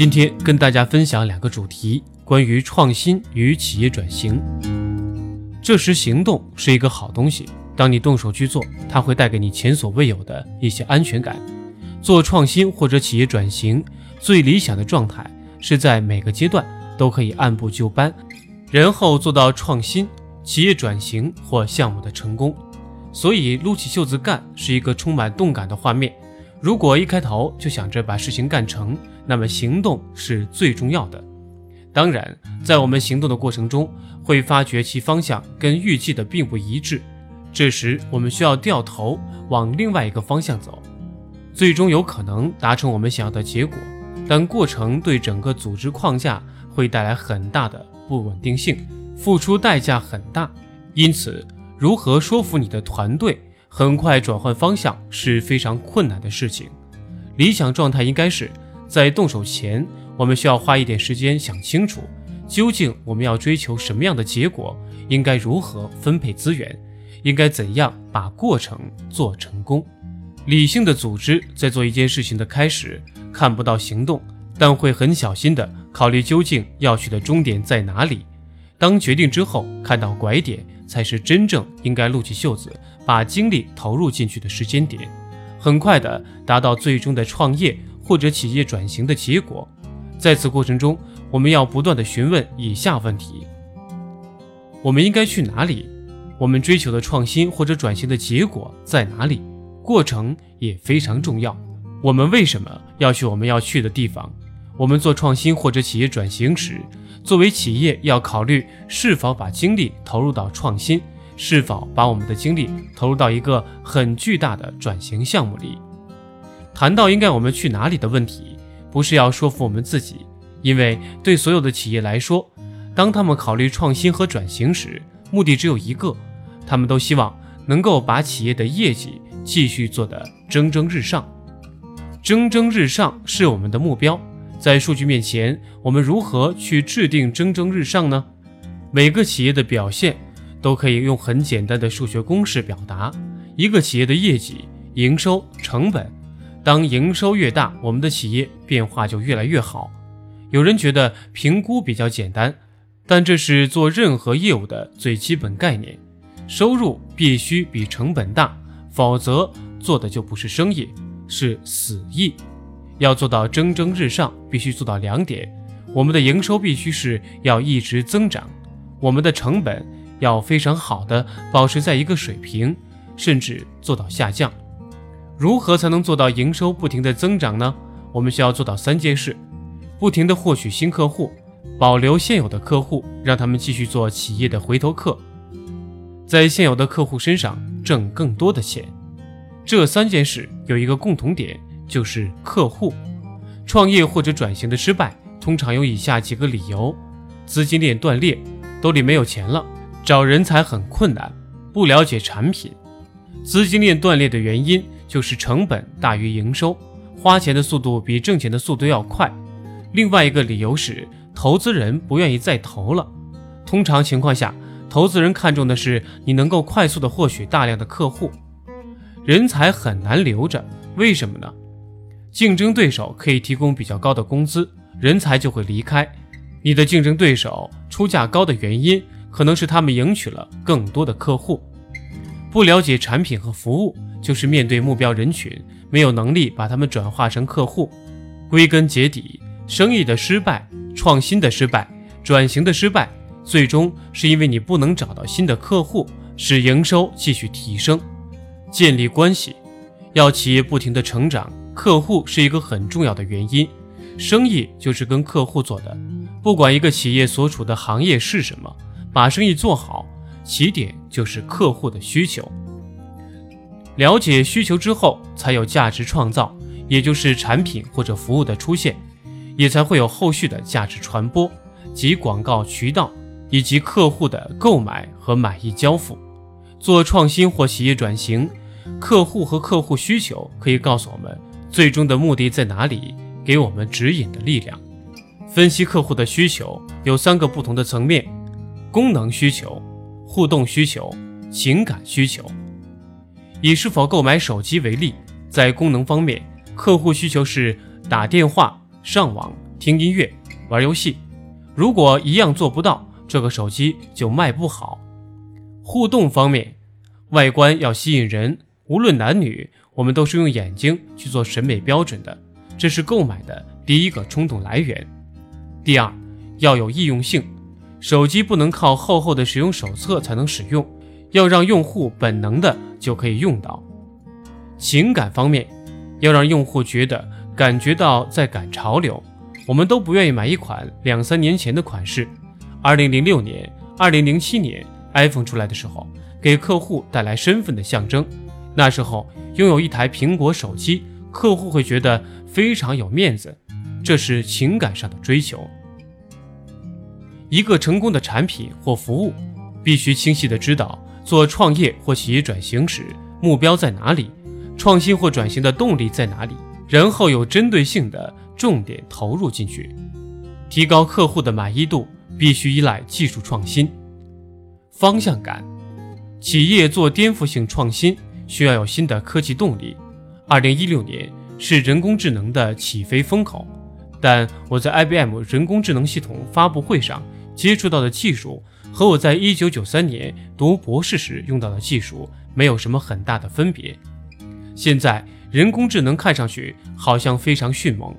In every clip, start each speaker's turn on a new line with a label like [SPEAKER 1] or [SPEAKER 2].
[SPEAKER 1] 今天跟大家分享两个主题，关于创新与企业转型。这时行动是一个好东西，当你动手去做，它会带给你前所未有的一些安全感。做创新或者企业转型，最理想的状态是在每个阶段都可以按部就班，然后做到创新、企业转型或项目的成功。所以，撸起袖子干是一个充满动感的画面。如果一开头就想着把事情干成，那么行动是最重要的。当然，在我们行动的过程中，会发觉其方向跟预计的并不一致，这时我们需要掉头往另外一个方向走，最终有可能达成我们想要的结果。但过程对整个组织框架会带来很大的不稳定性，付出代价很大，因此。如何说服你的团队很快转换方向是非常困难的事情。理想状态应该是在动手前，我们需要花一点时间想清楚，究竟我们要追求什么样的结果，应该如何分配资源，应该怎样把过程做成功。理性的组织在做一件事情的开始看不到行动，但会很小心的考虑究竟要去的终点在哪里。当决定之后，看到拐点。才是真正应该撸起袖子，把精力投入进去的时间点，很快的达到最终的创业或者企业转型的结果。在此过程中，我们要不断的询问以下问题：我们应该去哪里？我们追求的创新或者转型的结果在哪里？过程也非常重要。我们为什么要去我们要去的地方？我们做创新或者企业转型时。作为企业，要考虑是否把精力投入到创新，是否把我们的精力投入到一个很巨大的转型项目里。谈到应该我们去哪里的问题，不是要说服我们自己，因为对所有的企业来说，当他们考虑创新和转型时，目的只有一个，他们都希望能够把企业的业绩继续做得蒸蒸日上。蒸蒸日上是我们的目标。在数据面前，我们如何去制定蒸蒸日上呢？每个企业的表现都可以用很简单的数学公式表达。一个企业的业绩、营收、成本，当营收越大，我们的企业变化就越来越好。有人觉得评估比较简单，但这是做任何业务的最基本概念。收入必须比成本大，否则做的就不是生意，是死意。要做到蒸蒸日上，必须做到两点：我们的营收必须是要一直增长，我们的成本要非常好的保持在一个水平，甚至做到下降。如何才能做到营收不停的增长呢？我们需要做到三件事：不停的获取新客户，保留现有的客户，让他们继续做企业的回头客，在现有的客户身上挣更多的钱。这三件事有一个共同点。就是客户创业或者转型的失败，通常有以下几个理由：资金链断裂，兜里没有钱了，找人才很困难，不了解产品。资金链断裂的原因就是成本大于营收，花钱的速度比挣钱的速度要快。另外一个理由是投资人不愿意再投了。通常情况下，投资人看重的是你能够快速的获取大量的客户，人才很难留着。为什么呢？竞争对手可以提供比较高的工资，人才就会离开。你的竞争对手出价高的原因，可能是他们赢取了更多的客户。不了解产品和服务，就是面对目标人群没有能力把他们转化成客户。归根结底，生意的失败、创新的失败、转型的失败，最终是因为你不能找到新的客户，使营收继续提升。建立关系，要企业不停的成长。客户是一个很重要的原因，生意就是跟客户做的。不管一个企业所处的行业是什么，把生意做好，起点就是客户的需求。了解需求之后，才有价值创造，也就是产品或者服务的出现，也才会有后续的价值传播及广告渠道以及客户的购买和满意交付。做创新或企业转型，客户和客户需求可以告诉我们。最终的目的在哪里？给我们指引的力量。分析客户的需求有三个不同的层面：功能需求、互动需求、情感需求。以是否购买手机为例，在功能方面，客户需求是打电话、上网、听音乐、玩游戏。如果一样做不到，这个手机就卖不好。互动方面，外观要吸引人，无论男女，我们都是用眼睛去做审美标准的，这是购买的第一个冲动来源。第二，要有易用性，手机不能靠厚厚的使用手册才能使用，要让用户本能的就可以用到。情感方面，要让用户觉得感觉到在赶潮流。我们都不愿意买一款两三年前的款式。二零零六年、二零零七年 iPhone 出来的时候，给客户带来身份的象征。那时候拥有一台苹果手机，客户会觉得非常有面子，这是情感上的追求。一个成功的产品或服务，必须清晰的知道做创业或企业转型时目标在哪里。创新或转型的动力在哪里？然后有针对性的重点投入进去，提高客户的满意度必须依赖技术创新。方向感，企业做颠覆性创新需要有新的科技动力。二零一六年是人工智能的起飞风口，但我在 IBM 人工智能系统发布会上接触到的技术和我在一九九三年读博士时用到的技术没有什么很大的分别。现在人工智能看上去好像非常迅猛，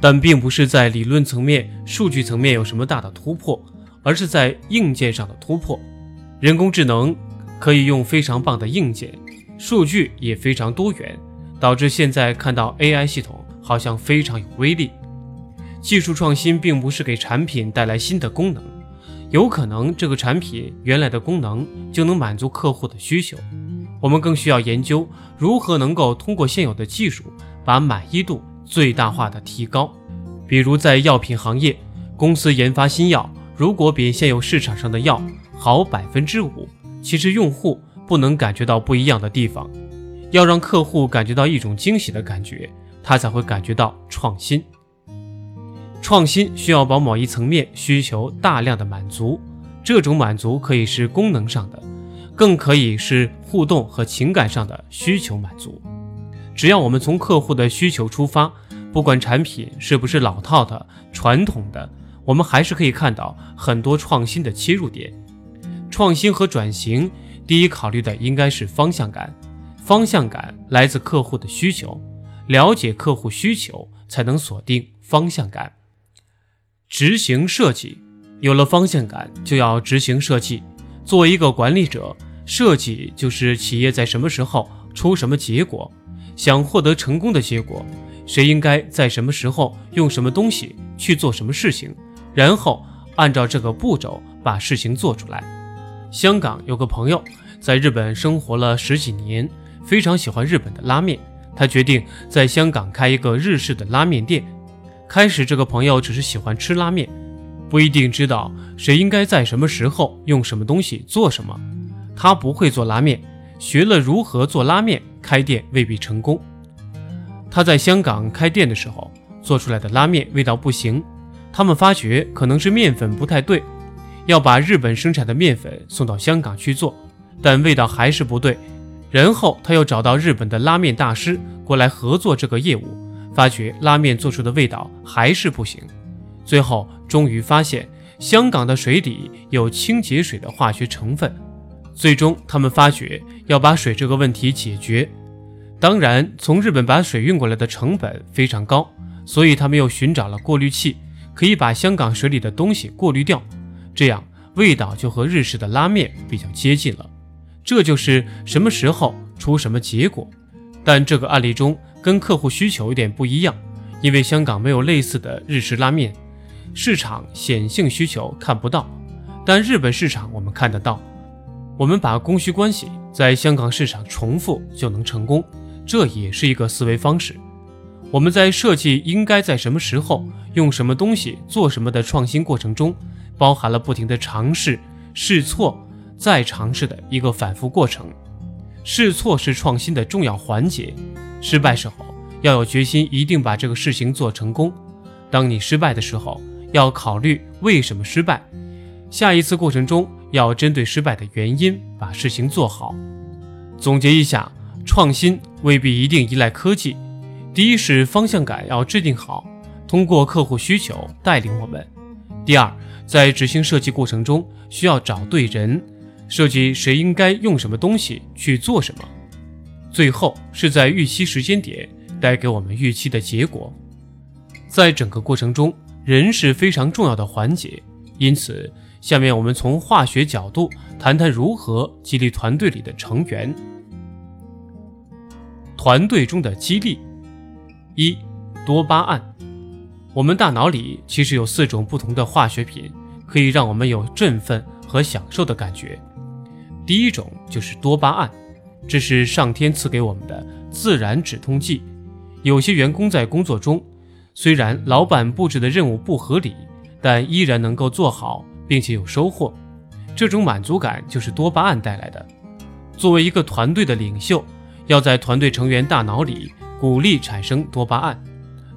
[SPEAKER 1] 但并不是在理论层面、数据层面有什么大的突破，而是在硬件上的突破。人工智能可以用非常棒的硬件，数据也非常多元，导致现在看到 AI 系统好像非常有威力。技术创新并不是给产品带来新的功能，有可能这个产品原来的功能就能满足客户的需求。我们更需要研究如何能够通过现有的技术把满意度最大化的提高。比如在药品行业，公司研发新药，如果比现有市场上的药好百分之五，其实用户不能感觉到不一样的地方。要让客户感觉到一种惊喜的感觉，他才会感觉到创新。创新需要把某一层面需求大量的满足，这种满足可以是功能上的。更可以是互动和情感上的需求满足。只要我们从客户的需求出发，不管产品是不是老套的、传统的，我们还是可以看到很多创新的切入点。创新和转型，第一考虑的应该是方向感。方向感来自客户的需求，了解客户需求才能锁定方向感。执行设计，有了方向感就要执行设计。作为一个管理者，设计就是企业在什么时候出什么结果，想获得成功的结果，谁应该在什么时候用什么东西去做什么事情，然后按照这个步骤把事情做出来。香港有个朋友在日本生活了十几年，非常喜欢日本的拉面，他决定在香港开一个日式的拉面店。开始，这个朋友只是喜欢吃拉面，不一定知道谁应该在什么时候用什么东西做什么。他不会做拉面，学了如何做拉面，开店未必成功。他在香港开店的时候做出来的拉面味道不行，他们发觉可能是面粉不太对，要把日本生产的面粉送到香港去做，但味道还是不对。然后他又找到日本的拉面大师过来合作这个业务，发觉拉面做出的味道还是不行。最后终于发现香港的水里有清洁水的化学成分。最终，他们发觉要把水这个问题解决。当然，从日本把水运过来的成本非常高，所以他们又寻找了过滤器，可以把香港水里的东西过滤掉，这样味道就和日式的拉面比较接近了。这就是什么时候出什么结果。但这个案例中跟客户需求有点不一样，因为香港没有类似的日式拉面，市场显性需求看不到，但日本市场我们看得到。我们把供需关系在香港市场重复就能成功，这也是一个思维方式。我们在设计应该在什么时候用什么东西做什么的创新过程中，包含了不停的尝试、试错、再尝试的一个反复过程。试错是创新的重要环节，失败时候要有决心，一定把这个事情做成功。当你失败的时候，要考虑为什么失败，下一次过程中。要针对失败的原因把事情做好。总结一下，创新未必一定依赖科技。第一是方向感要制定好，通过客户需求带领我们；第二，在执行设计过程中需要找对人，设计谁应该用什么东西去做什么；最后是在预期时间点带给我们预期的结果。在整个过程中，人是非常重要的环节。因此，下面我们从化学角度谈谈如何激励团队里的成员。团队中的激励，一，多巴胺。我们大脑里其实有四种不同的化学品，可以让我们有振奋和享受的感觉。第一种就是多巴胺，这是上天赐给我们的自然止痛剂。有些员工在工作中，虽然老板布置的任务不合理。但依然能够做好，并且有收获，这种满足感就是多巴胺带来的。作为一个团队的领袖，要在团队成员大脑里鼓励产生多巴胺，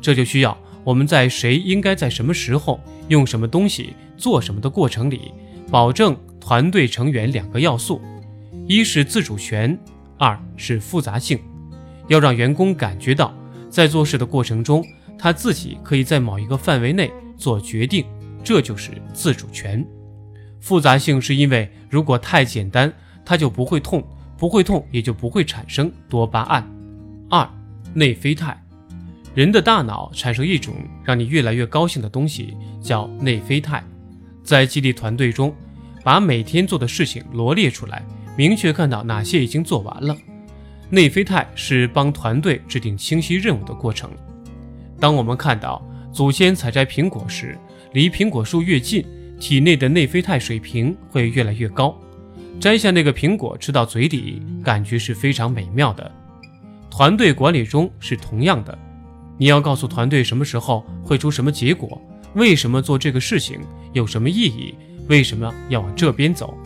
[SPEAKER 1] 这就需要我们在谁应该在什么时候用什么东西做什么的过程里，保证团队成员两个要素：一是自主权，二是复杂性。要让员工感觉到，在做事的过程中，他自己可以在某一个范围内做决定。这就是自主权，复杂性是因为如果太简单，它就不会痛，不会痛也就不会产生多巴胺。二，内啡肽，人的大脑产生一种让你越来越高兴的东西，叫内啡肽。在激励团队中，把每天做的事情罗列出来，明确看到哪些已经做完了。内啡肽是帮团队制定清晰任务的过程。当我们看到祖先采摘苹果时，离苹果树越近，体内的内啡肽水平会越来越高。摘下那个苹果吃到嘴里，感觉是非常美妙的。团队管理中是同样的，你要告诉团队什么时候会出什么结果，为什么做这个事情有什么意义，为什么要往这边走。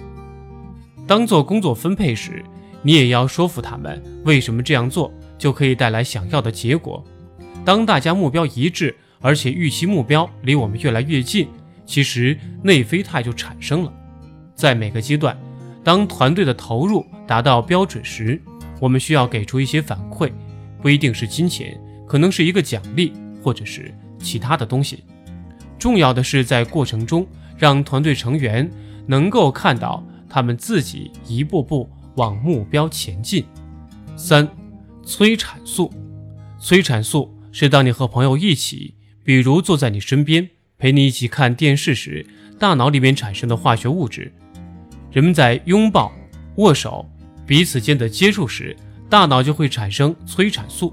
[SPEAKER 1] 当做工作分配时，你也要说服他们为什么这样做就可以带来想要的结果。当大家目标一致。而且预期目标离我们越来越近，其实内啡肽就产生了。在每个阶段，当团队的投入达到标准时，我们需要给出一些反馈，不一定是金钱，可能是一个奖励，或者是其他的东西。重要的是在过程中让团队成员能够看到他们自己一步步往目标前进。三，催产素，催产素是当你和朋友一起。比如坐在你身边陪你一起看电视时，大脑里面产生的化学物质。人们在拥抱、握手、彼此间的接触时，大脑就会产生催产素。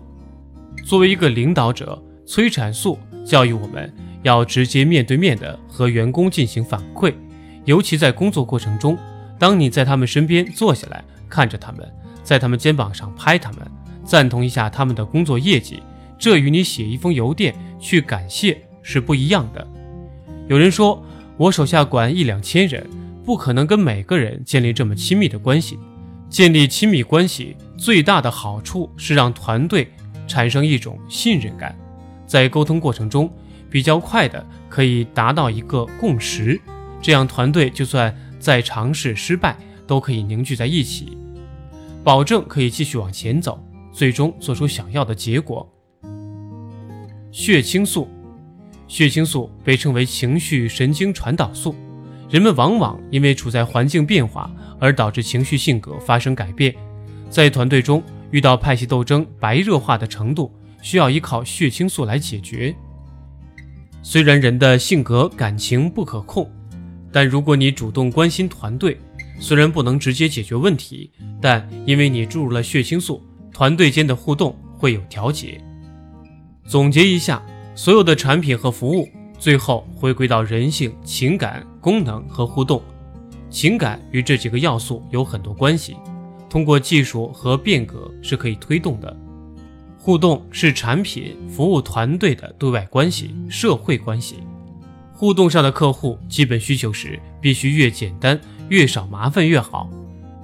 [SPEAKER 1] 作为一个领导者，催产素教育我们要直接面对面的和员工进行反馈，尤其在工作过程中，当你在他们身边坐下来看着他们，在他们肩膀上拍他们，赞同一下他们的工作业绩。这与你写一封邮电去感谢是不一样的。有人说，我手下管一两千人，不可能跟每个人建立这么亲密的关系。建立亲密关系最大的好处是让团队产生一种信任感，在沟通过程中比较快的可以达到一个共识，这样团队就算再尝试失败，都可以凝聚在一起，保证可以继续往前走，最终做出想要的结果。血清素，血清素被称为情绪神经传导素。人们往往因为处在环境变化而导致情绪性格发生改变。在团队中遇到派系斗争白热化的程度，需要依靠血清素来解决。虽然人的性格感情不可控，但如果你主动关心团队，虽然不能直接解决问题，但因为你注入了血清素，团队间的互动会有调节。总结一下，所有的产品和服务最后回归到人性、情感、功能和互动。情感与这几个要素有很多关系，通过技术和变革是可以推动的。互动是产品、服务团队的对外关系、社会关系。互动上的客户基本需求是必须越简单、越少麻烦越好。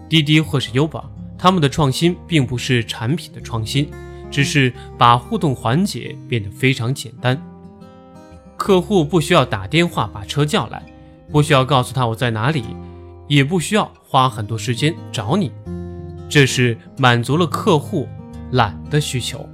[SPEAKER 1] 滴滴或是优宝，他们的创新并不是产品的创新。只是把互动环节变得非常简单，客户不需要打电话把车叫来，不需要告诉他我在哪里，也不需要花很多时间找你，这是满足了客户懒的需求。